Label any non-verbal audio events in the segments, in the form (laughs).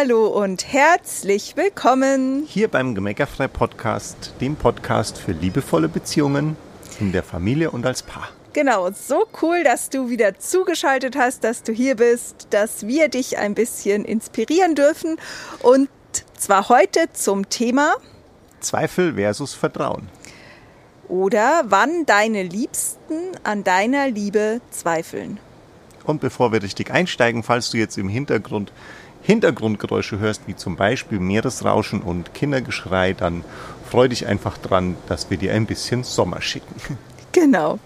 Hallo und herzlich willkommen hier beim Gemeckerfrei Podcast, dem Podcast für liebevolle Beziehungen in der Familie und als Paar. Genau, so cool, dass du wieder zugeschaltet hast, dass du hier bist, dass wir dich ein bisschen inspirieren dürfen und zwar heute zum Thema Zweifel versus Vertrauen. Oder wann deine Liebsten an deiner Liebe zweifeln. Und bevor wir richtig einsteigen, falls du jetzt im Hintergrund Hintergrundgeräusche hörst, wie zum Beispiel Meeresrauschen und Kindergeschrei, dann freu dich einfach dran, dass wir dir ein bisschen Sommer schicken. (laughs) Genau.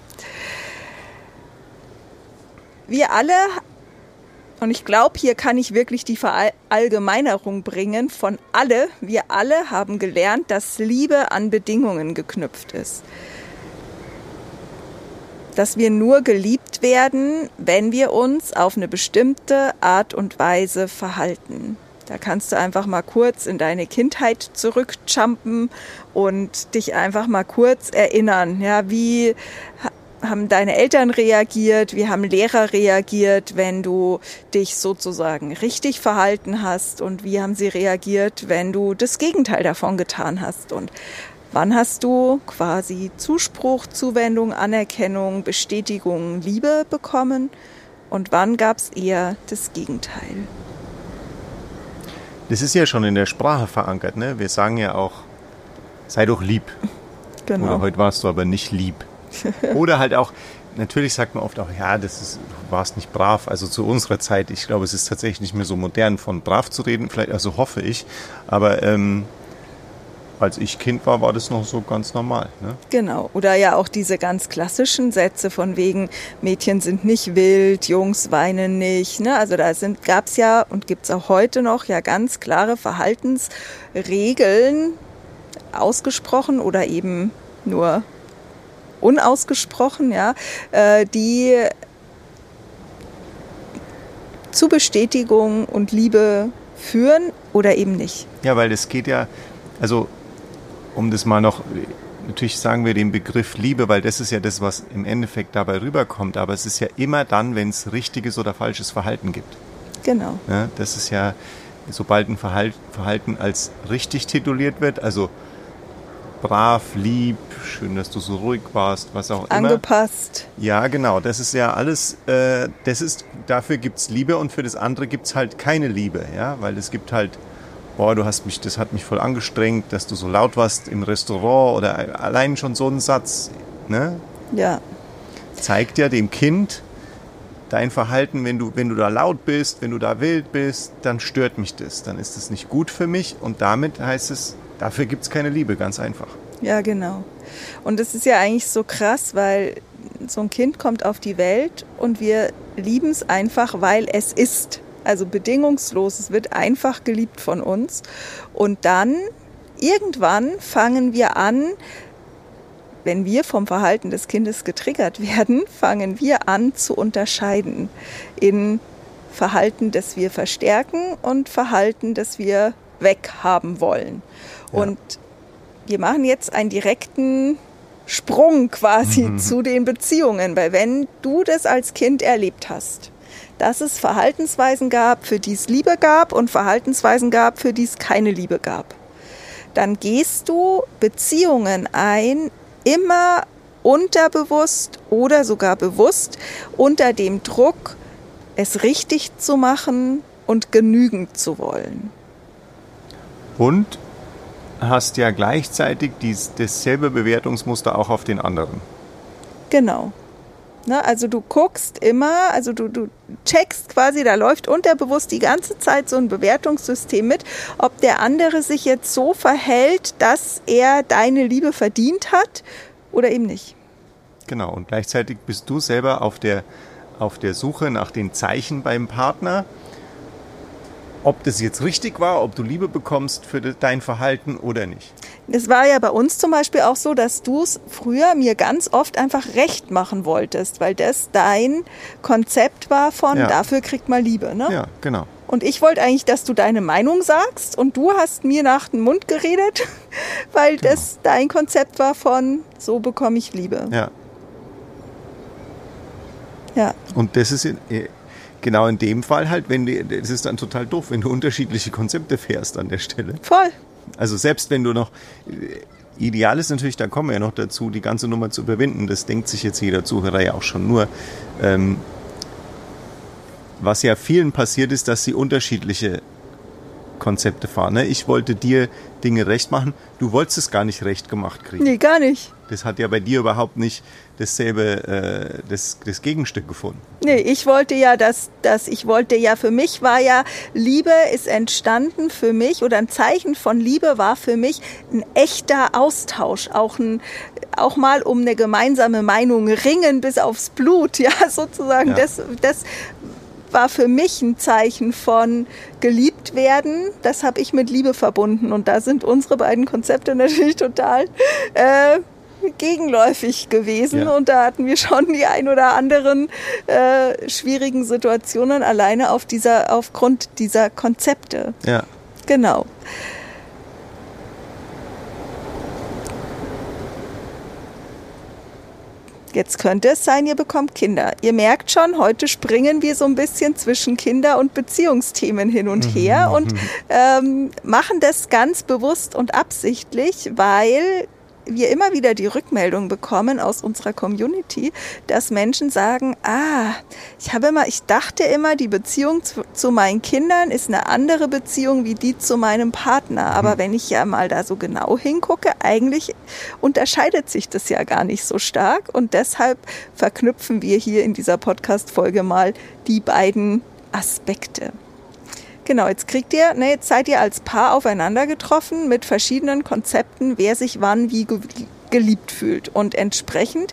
Wir alle, und ich glaube, hier kann ich wirklich die Verallgemeinerung bringen von alle, wir alle haben gelernt, dass Liebe an Bedingungen geknüpft ist dass wir nur geliebt werden, wenn wir uns auf eine bestimmte Art und Weise verhalten. Da kannst du einfach mal kurz in deine Kindheit zurückjumpen und dich einfach mal kurz erinnern. Ja, wie haben deine Eltern reagiert, wie haben Lehrer reagiert, wenn du dich sozusagen richtig verhalten hast und wie haben sie reagiert, wenn du das Gegenteil davon getan hast. Und Wann hast du quasi Zuspruch, Zuwendung, Anerkennung, Bestätigung, Liebe bekommen und wann gab es eher das Gegenteil? Das ist ja schon in der Sprache verankert. Ne? Wir sagen ja auch, sei doch lieb. Genau. Oder heute warst du aber nicht lieb. (laughs) Oder halt auch, natürlich sagt man oft auch, ja, das ist, du warst nicht brav. Also zu unserer Zeit, ich glaube, es ist tatsächlich nicht mehr so modern, von brav zu reden. Vielleicht, also hoffe ich. Aber ähm, als ich Kind war, war das noch so ganz normal. Ne? Genau. Oder ja auch diese ganz klassischen Sätze von wegen, Mädchen sind nicht wild, Jungs weinen nicht. Ne? Also da gab es ja und gibt es auch heute noch ja ganz klare Verhaltensregeln, ausgesprochen oder eben nur unausgesprochen, ja, äh, die zu Bestätigung und Liebe führen oder eben nicht. Ja, weil es geht ja, also um das mal noch, natürlich sagen wir den Begriff Liebe, weil das ist ja das, was im Endeffekt dabei rüberkommt, aber es ist ja immer dann, wenn es richtiges oder falsches Verhalten gibt. Genau. Ja, das ist ja, sobald ein Verhalten als richtig tituliert wird, also brav, lieb, schön, dass du so ruhig warst, was auch immer. Angepasst. Ja, genau. Das ist ja alles, äh, das ist, dafür gibt es Liebe und für das andere gibt es halt keine Liebe, ja, weil es gibt halt boah, du hast mich, das hat mich voll angestrengt, dass du so laut warst im Restaurant oder allein schon so ein Satz, ne? Ja. Zeigt ja dem Kind dein Verhalten, wenn du, wenn du da laut bist, wenn du da wild bist, dann stört mich das, dann ist das nicht gut für mich und damit heißt es, dafür gibt es keine Liebe, ganz einfach. Ja, genau. Und das ist ja eigentlich so krass, weil so ein Kind kommt auf die Welt und wir lieben es einfach, weil es ist also bedingungslos. Es wird einfach geliebt von uns. Und dann irgendwann fangen wir an, wenn wir vom Verhalten des Kindes getriggert (laughs) werden, fangen wir an zu unterscheiden in Verhalten, das wir verstärken und Verhalten, das wir weghaben wollen. Ja. Und wir machen jetzt einen direkten Sprung quasi mhm. zu den Beziehungen, weil wenn du das als Kind erlebt hast, dass es Verhaltensweisen gab, für die es Liebe gab und Verhaltensweisen gab, für die es keine Liebe gab. Dann gehst du Beziehungen ein, immer unterbewusst oder sogar bewusst unter dem Druck, es richtig zu machen und genügend zu wollen. Und hast ja gleichzeitig dies, dasselbe Bewertungsmuster auch auf den anderen. Genau. Ne, also du guckst immer, also du, du checkst quasi, da läuft unterbewusst die ganze Zeit so ein Bewertungssystem mit, ob der andere sich jetzt so verhält, dass er deine Liebe verdient hat oder eben nicht. Genau, und gleichzeitig bist du selber auf der, auf der Suche nach den Zeichen beim Partner ob das jetzt richtig war, ob du Liebe bekommst für dein Verhalten oder nicht. Es war ja bei uns zum Beispiel auch so, dass du es früher mir ganz oft einfach recht machen wolltest, weil das dein Konzept war von ja. dafür kriegt man Liebe. Ne? Ja, genau. Und ich wollte eigentlich, dass du deine Meinung sagst und du hast mir nach dem Mund geredet, (laughs) weil genau. das dein Konzept war von so bekomme ich Liebe. Ja. Ja. Und das ist genau in dem Fall halt, wenn du, das ist dann total doof, wenn du unterschiedliche Konzepte fährst an der Stelle. Voll. Also selbst wenn du noch, ideal ist natürlich, da kommen wir ja noch dazu, die ganze Nummer zu überwinden. Das denkt sich jetzt jeder Zuhörer ja auch schon nur. Ähm, was ja vielen passiert ist, dass sie unterschiedliche Konzepte fahren. Ne? Ich wollte dir Dinge recht machen. Du wolltest es gar nicht recht gemacht kriegen. Nee, gar nicht. Das hat ja bei dir überhaupt nicht dasselbe, äh, das, das Gegenstück gefunden. Nee, ich wollte ja, dass, dass ich wollte ja, für mich war ja, Liebe ist entstanden für mich oder ein Zeichen von Liebe war für mich ein echter Austausch, auch ein, auch mal um eine gemeinsame Meinung ringen bis aufs Blut, (laughs) ja, sozusagen. Ja. Das, das war für mich ein Zeichen von geliebt werden. Das habe ich mit Liebe verbunden. Und da sind unsere beiden Konzepte (laughs) natürlich total äh, gegenläufig gewesen. Ja. Und da hatten wir schon die ein oder anderen äh, schwierigen Situationen alleine auf dieser, aufgrund dieser Konzepte. Ja. Genau. Jetzt könnte es sein, ihr bekommt Kinder. Ihr merkt schon, heute springen wir so ein bisschen zwischen Kinder- und Beziehungsthemen hin und her mhm. und ähm, machen das ganz bewusst und absichtlich, weil wir immer wieder die Rückmeldung bekommen aus unserer Community, dass Menschen sagen, ah, ich habe immer, ich dachte immer, die Beziehung zu, zu meinen Kindern ist eine andere Beziehung wie die zu meinem Partner. Aber mhm. wenn ich ja mal da so genau hingucke, eigentlich unterscheidet sich das ja gar nicht so stark. Und deshalb verknüpfen wir hier in dieser Podcast-Folge mal die beiden Aspekte. Genau, jetzt kriegt ihr, ne, jetzt seid ihr als Paar aufeinander getroffen mit verschiedenen Konzepten, wer sich wann wie geliebt fühlt. Und entsprechend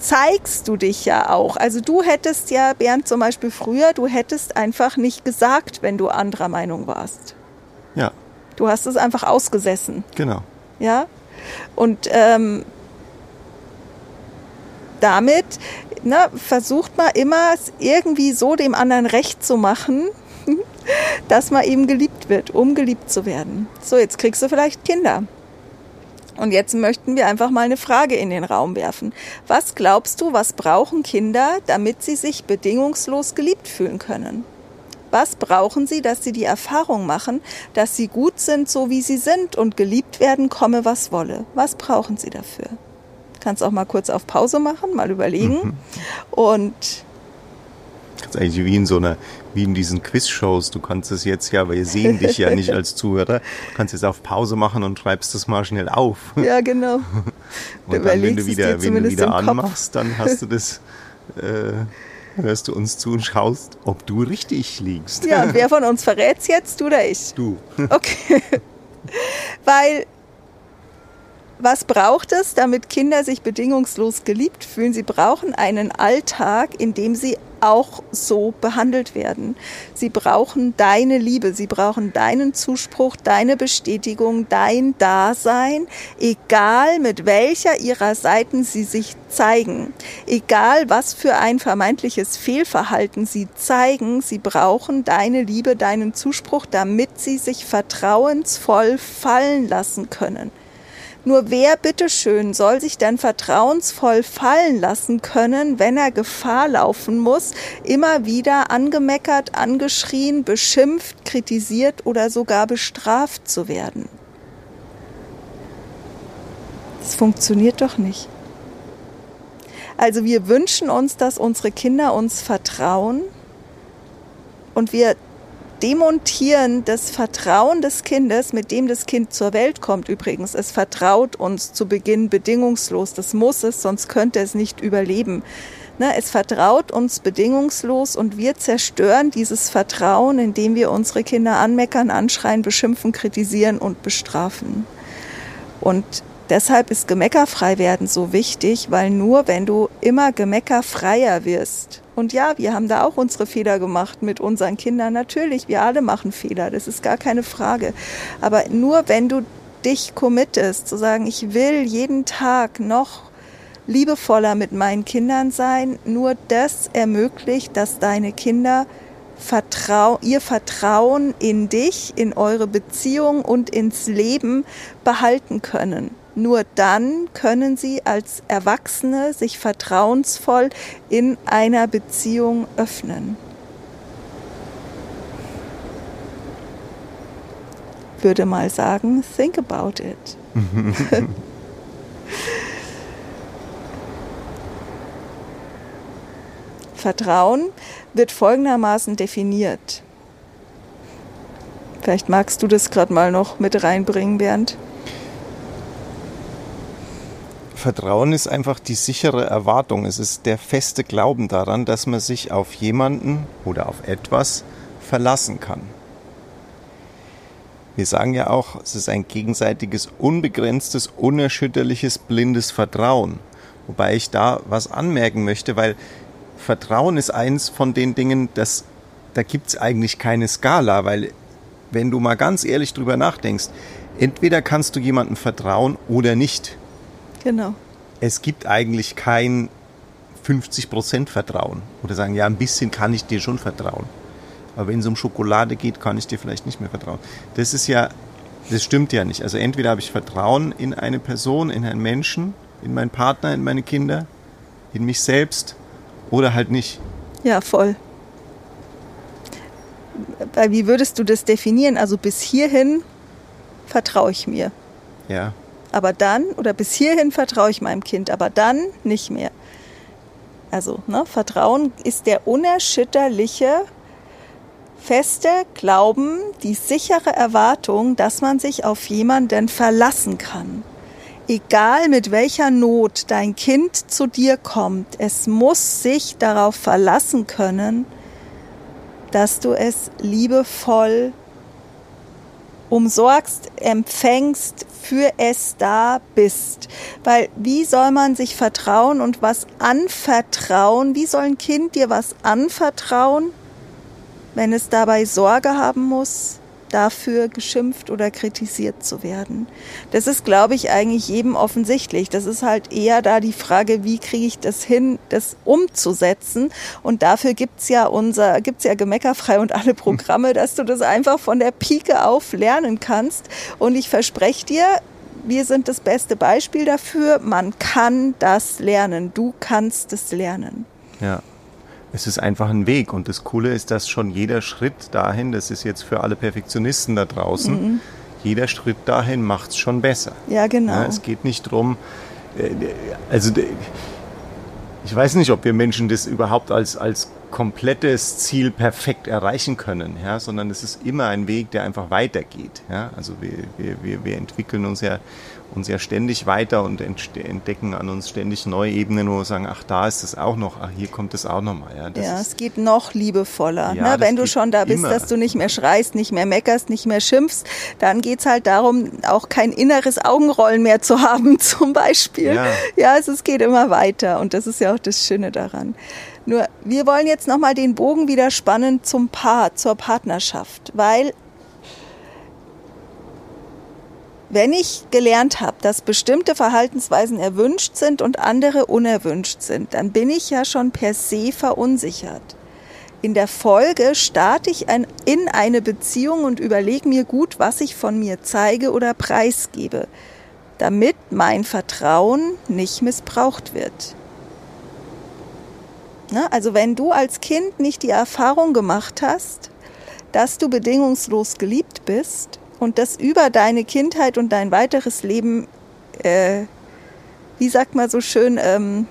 zeigst du dich ja auch. Also du hättest ja, Bernd zum Beispiel früher, du hättest einfach nicht gesagt, wenn du anderer Meinung warst. Ja. Du hast es einfach ausgesessen. Genau. Ja. Und ähm, damit ne, versucht man immer irgendwie so dem anderen recht zu machen, dass man eben geliebt wird, um geliebt zu werden. So, jetzt kriegst du vielleicht Kinder. Und jetzt möchten wir einfach mal eine Frage in den Raum werfen. Was glaubst du, was brauchen Kinder, damit sie sich bedingungslos geliebt fühlen können? Was brauchen sie, dass sie die Erfahrung machen, dass sie gut sind, so wie sie sind und geliebt werden, komme was wolle? Was brauchen sie dafür? Kannst auch mal kurz auf Pause machen, mal überlegen. Mhm. Und das ist eigentlich wie in so einer wie in diesen Quiz-Shows. Du kannst es jetzt ja, weil wir sehen dich ja nicht als Zuhörer, du kannst jetzt auf Pause machen und schreibst das mal schnell auf. Ja, genau. (laughs) und dann, wenn du wieder, wenn du wieder anmachst, dann hast du das, (laughs) äh, hörst du uns zu und schaust, ob du richtig liegst. Ja, wer (laughs) von uns verrät's jetzt, du oder ich? Du. Okay. weil was braucht es, damit Kinder sich bedingungslos geliebt fühlen? Sie brauchen einen Alltag, in dem sie auch so behandelt werden. Sie brauchen deine Liebe, sie brauchen deinen Zuspruch, deine Bestätigung, dein Dasein, egal mit welcher ihrer Seiten sie sich zeigen, egal was für ein vermeintliches Fehlverhalten sie zeigen, sie brauchen deine Liebe, deinen Zuspruch, damit sie sich vertrauensvoll fallen lassen können. Nur wer bitteschön soll sich denn vertrauensvoll fallen lassen können, wenn er Gefahr laufen muss, immer wieder angemeckert, angeschrien, beschimpft, kritisiert oder sogar bestraft zu werden? Das funktioniert doch nicht. Also wir wünschen uns, dass unsere Kinder uns vertrauen und wir Demontieren des Vertrauen des Kindes, mit dem das Kind zur Welt kommt übrigens. Es vertraut uns zu Beginn bedingungslos. Das muss es, sonst könnte es nicht überleben. Ne, es vertraut uns bedingungslos und wir zerstören dieses Vertrauen, indem wir unsere Kinder anmeckern, anschreien, beschimpfen, kritisieren und bestrafen. Und deshalb ist Gemeckerfrei werden so wichtig, weil nur wenn du immer gemeckerfreier wirst, und ja, wir haben da auch unsere Fehler gemacht mit unseren Kindern. Natürlich, wir alle machen Fehler, das ist gar keine Frage. Aber nur wenn du dich committest, zu sagen, ich will jeden Tag noch liebevoller mit meinen Kindern sein, nur das ermöglicht, dass deine Kinder Vertrau ihr Vertrauen in dich, in eure Beziehung und ins Leben behalten können. Nur dann können sie als Erwachsene sich vertrauensvoll in einer Beziehung öffnen. Würde mal sagen, think about it. (laughs) Vertrauen wird folgendermaßen definiert. Vielleicht magst du das gerade mal noch mit reinbringen, Bernd. Vertrauen ist einfach die sichere Erwartung. Es ist der feste Glauben daran, dass man sich auf jemanden oder auf etwas verlassen kann. Wir sagen ja auch, es ist ein gegenseitiges, unbegrenztes, unerschütterliches, blindes Vertrauen. Wobei ich da was anmerken möchte, weil Vertrauen ist eins von den Dingen, das, da gibt es eigentlich keine Skala, weil wenn du mal ganz ehrlich drüber nachdenkst, entweder kannst du jemandem vertrauen oder nicht. Genau. Es gibt eigentlich kein 50% Vertrauen. Oder sagen, ja, ein bisschen kann ich dir schon vertrauen. Aber wenn es um Schokolade geht, kann ich dir vielleicht nicht mehr vertrauen. Das ist ja, das stimmt ja nicht. Also entweder habe ich Vertrauen in eine Person, in einen Menschen, in meinen Partner, in meine Kinder, in mich selbst oder halt nicht. Ja, voll. Wie würdest du das definieren? Also bis hierhin vertraue ich mir. Ja. Aber dann, oder bis hierhin vertraue ich meinem Kind, aber dann nicht mehr. Also, ne, Vertrauen ist der unerschütterliche, feste Glauben, die sichere Erwartung, dass man sich auf jemanden verlassen kann egal mit welcher Not dein Kind zu dir kommt, es muss sich darauf verlassen können, dass du es liebevoll umsorgst, empfängst, für es da bist. Weil wie soll man sich vertrauen und was anvertrauen? Wie soll ein Kind dir was anvertrauen, wenn es dabei Sorge haben muss? Dafür geschimpft oder kritisiert zu werden. Das ist, glaube ich, eigentlich jedem offensichtlich. Das ist halt eher da die Frage, wie kriege ich das hin, das umzusetzen. Und dafür gibt's ja unser, gibt's ja Gemeckerfrei und alle Programme, (laughs) dass du das einfach von der Pike auf lernen kannst. Und ich verspreche dir, wir sind das beste Beispiel dafür. Man kann das lernen. Du kannst es lernen. Ja es ist einfach ein Weg. Und das Coole ist, dass schon jeder Schritt dahin, das ist jetzt für alle Perfektionisten da draußen, mhm. jeder Schritt dahin macht es schon besser. Ja, genau. Ja, es geht nicht darum, äh, also ich weiß nicht, ob wir Menschen das überhaupt als, als komplettes Ziel perfekt erreichen können, ja, sondern es ist immer ein Weg, der einfach weitergeht. Ja. Also wir, wir, wir entwickeln uns ja uns ja ständig weiter und entdecken an uns ständig neue Ebenen, wo wir sagen, ach, da ist es auch noch, ach, hier kommt es auch nochmal. Ja, ja es geht noch liebevoller. Ja, ne? Wenn du schon da bist, immer. dass du nicht mehr schreist, nicht mehr meckerst, nicht mehr schimpfst, dann geht's halt darum, auch kein inneres Augenrollen mehr zu haben, (laughs) zum Beispiel. Ja, ja also es geht immer weiter und das ist ja auch das Schöne daran. Nur, wir wollen jetzt nochmal den Bogen wieder spannen zum Paar, zur Partnerschaft, weil wenn ich gelernt habe, dass bestimmte Verhaltensweisen erwünscht sind und andere unerwünscht sind, dann bin ich ja schon per se verunsichert. In der Folge starte ich ein, in eine Beziehung und überlege mir gut, was ich von mir zeige oder preisgebe, damit mein Vertrauen nicht missbraucht wird. Ne? Also wenn du als Kind nicht die Erfahrung gemacht hast, dass du bedingungslos geliebt bist, und das über deine Kindheit und dein weiteres Leben, äh, wie sagt man so schön, ähm,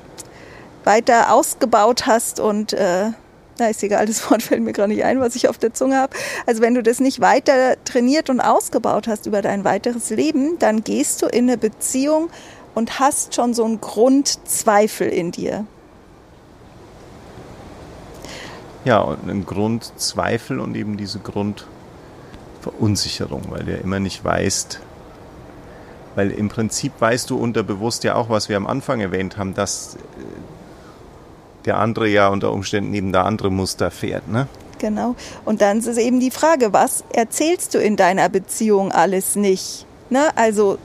weiter ausgebaut hast und äh, na ist egal, das (laughs) Wort fällt mir gerade nicht ein, was ich auf der Zunge habe. Also wenn du das nicht weiter trainiert und ausgebaut hast über dein weiteres Leben, dann gehst du in eine Beziehung und hast schon so einen Grundzweifel in dir. Ja, und einen Grundzweifel und eben diese Grund Verunsicherung, weil du ja immer nicht weißt, weil im Prinzip weißt du unterbewusst ja auch, was wir am Anfang erwähnt haben, dass äh, der andere ja unter Umständen neben der andere Muster fährt, ne? Genau. Und dann ist es eben die Frage, was erzählst du in deiner Beziehung alles nicht? Ne? Also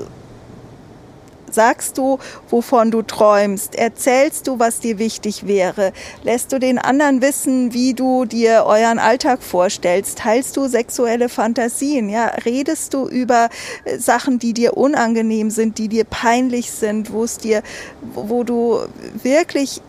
Sagst du, wovon du träumst? Erzählst du, was dir wichtig wäre? Lässt du den anderen wissen, wie du dir euren Alltag vorstellst? Teilst du sexuelle Fantasien? Ja, redest du über äh, Sachen, die dir unangenehm sind, die dir peinlich sind, wo es dir, wo du wirklich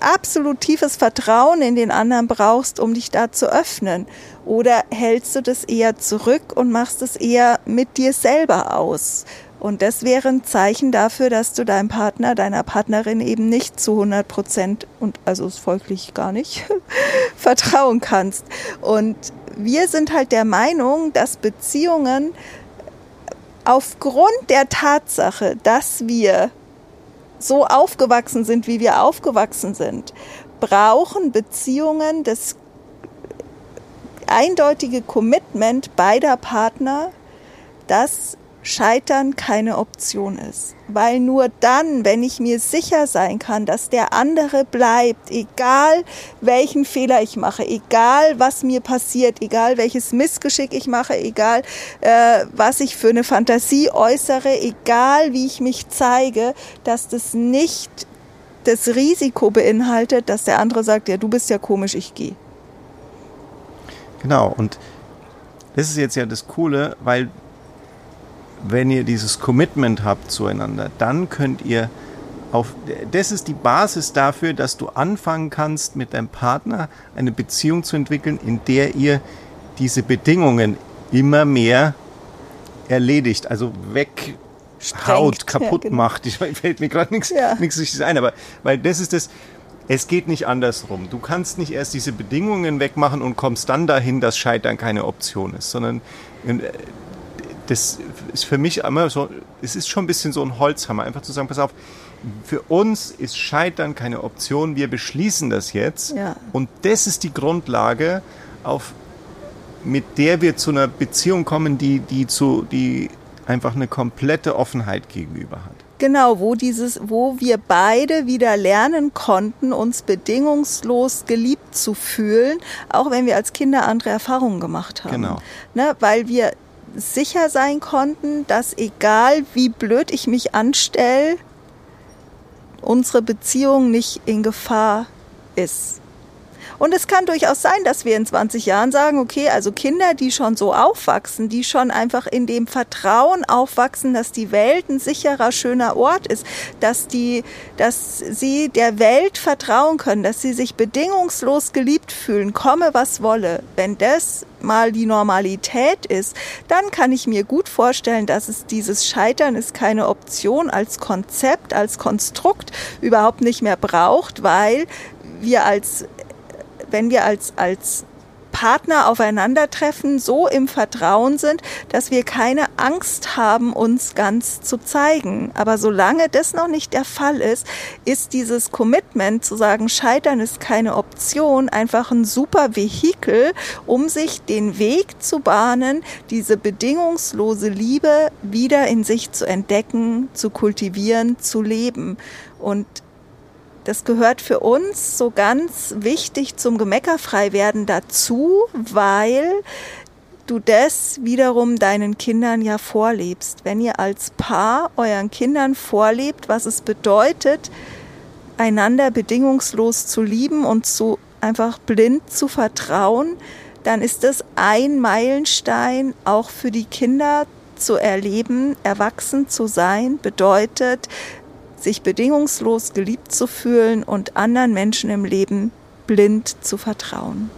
absolut tiefes Vertrauen in den anderen brauchst, um dich da zu öffnen? Oder hältst du das eher zurück und machst es eher mit dir selber aus? Und das wäre ein Zeichen dafür, dass du deinem Partner, deiner Partnerin eben nicht zu 100 Prozent und also folglich gar nicht (laughs) vertrauen kannst. Und wir sind halt der Meinung, dass Beziehungen aufgrund der Tatsache, dass wir so aufgewachsen sind, wie wir aufgewachsen sind, brauchen Beziehungen das eindeutige Commitment beider Partner, dass Scheitern keine Option ist. Weil nur dann, wenn ich mir sicher sein kann, dass der andere bleibt, egal welchen Fehler ich mache, egal was mir passiert, egal welches Missgeschick ich mache, egal äh, was ich für eine Fantasie äußere, egal wie ich mich zeige, dass das nicht das Risiko beinhaltet, dass der andere sagt, ja, du bist ja komisch, ich gehe. Genau, und das ist jetzt ja das Coole, weil wenn ihr dieses Commitment habt zueinander, dann könnt ihr auf, das ist die Basis dafür, dass du anfangen kannst, mit deinem Partner eine Beziehung zu entwickeln, in der ihr diese Bedingungen immer mehr erledigt, also weghaut, kaputt ja, genau. macht. Ich fällt mir gerade nichts ja. nichts ein, aber weil das ist das, es geht nicht andersrum. Du kannst nicht erst diese Bedingungen wegmachen und kommst dann dahin, dass Scheitern keine Option ist, sondern äh, das ist für mich immer so, es ist schon ein bisschen so ein Holzhammer, einfach zu sagen, pass auf, für uns ist Scheitern keine Option, wir beschließen das jetzt. Ja. Und das ist die Grundlage, auf, mit der wir zu einer Beziehung kommen, die, die, zu, die einfach eine komplette Offenheit gegenüber hat. Genau, wo dieses, wo wir beide wieder lernen konnten, uns bedingungslos geliebt zu fühlen, auch wenn wir als Kinder andere Erfahrungen gemacht haben. Genau. Ne, weil wir sicher sein konnten, dass egal wie blöd ich mich anstelle, unsere Beziehung nicht in Gefahr ist. Und es kann durchaus sein, dass wir in 20 Jahren sagen, okay, also Kinder, die schon so aufwachsen, die schon einfach in dem Vertrauen aufwachsen, dass die Welt ein sicherer, schöner Ort ist, dass die, dass sie der Welt vertrauen können, dass sie sich bedingungslos geliebt fühlen, komme was wolle. Wenn das mal die Normalität ist, dann kann ich mir gut vorstellen, dass es dieses Scheitern ist keine Option als Konzept, als Konstrukt überhaupt nicht mehr braucht, weil wir als wenn wir als, als Partner aufeinandertreffen, so im Vertrauen sind, dass wir keine Angst haben, uns ganz zu zeigen. Aber solange das noch nicht der Fall ist, ist dieses Commitment zu sagen, Scheitern ist keine Option, einfach ein super Vehikel, um sich den Weg zu bahnen, diese bedingungslose Liebe wieder in sich zu entdecken, zu kultivieren, zu leben. Und das gehört für uns so ganz wichtig zum Gemeckerfreiwerden dazu, weil du das wiederum deinen Kindern ja vorlebst. Wenn ihr als Paar euren Kindern vorlebt, was es bedeutet, einander bedingungslos zu lieben und zu einfach blind zu vertrauen, dann ist das ein Meilenstein auch für die Kinder zu erleben, erwachsen zu sein, bedeutet, sich bedingungslos geliebt zu fühlen und anderen Menschen im Leben blind zu vertrauen.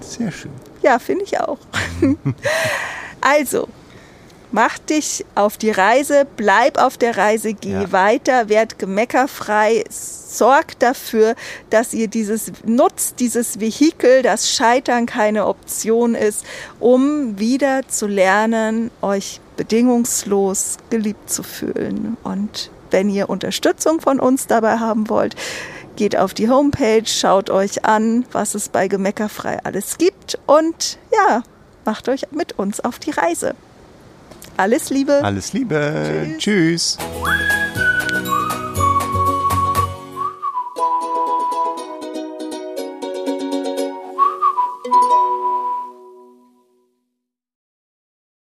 Sehr schön. Ja, finde ich auch. (laughs) also, mach dich auf die Reise, bleib auf der Reise, geh ja. weiter, werd gemeckerfrei, sorgt dafür, dass ihr dieses nutzt, dieses Vehikel, dass Scheitern keine Option ist, um wieder zu lernen, euch bedingungslos geliebt zu fühlen. Und wenn ihr Unterstützung von uns dabei haben wollt, geht auf die Homepage, schaut euch an, was es bei Gemeckerfrei alles gibt und ja, macht euch mit uns auf die Reise. Alles Liebe. Alles Liebe. Tschüss. Tschüss.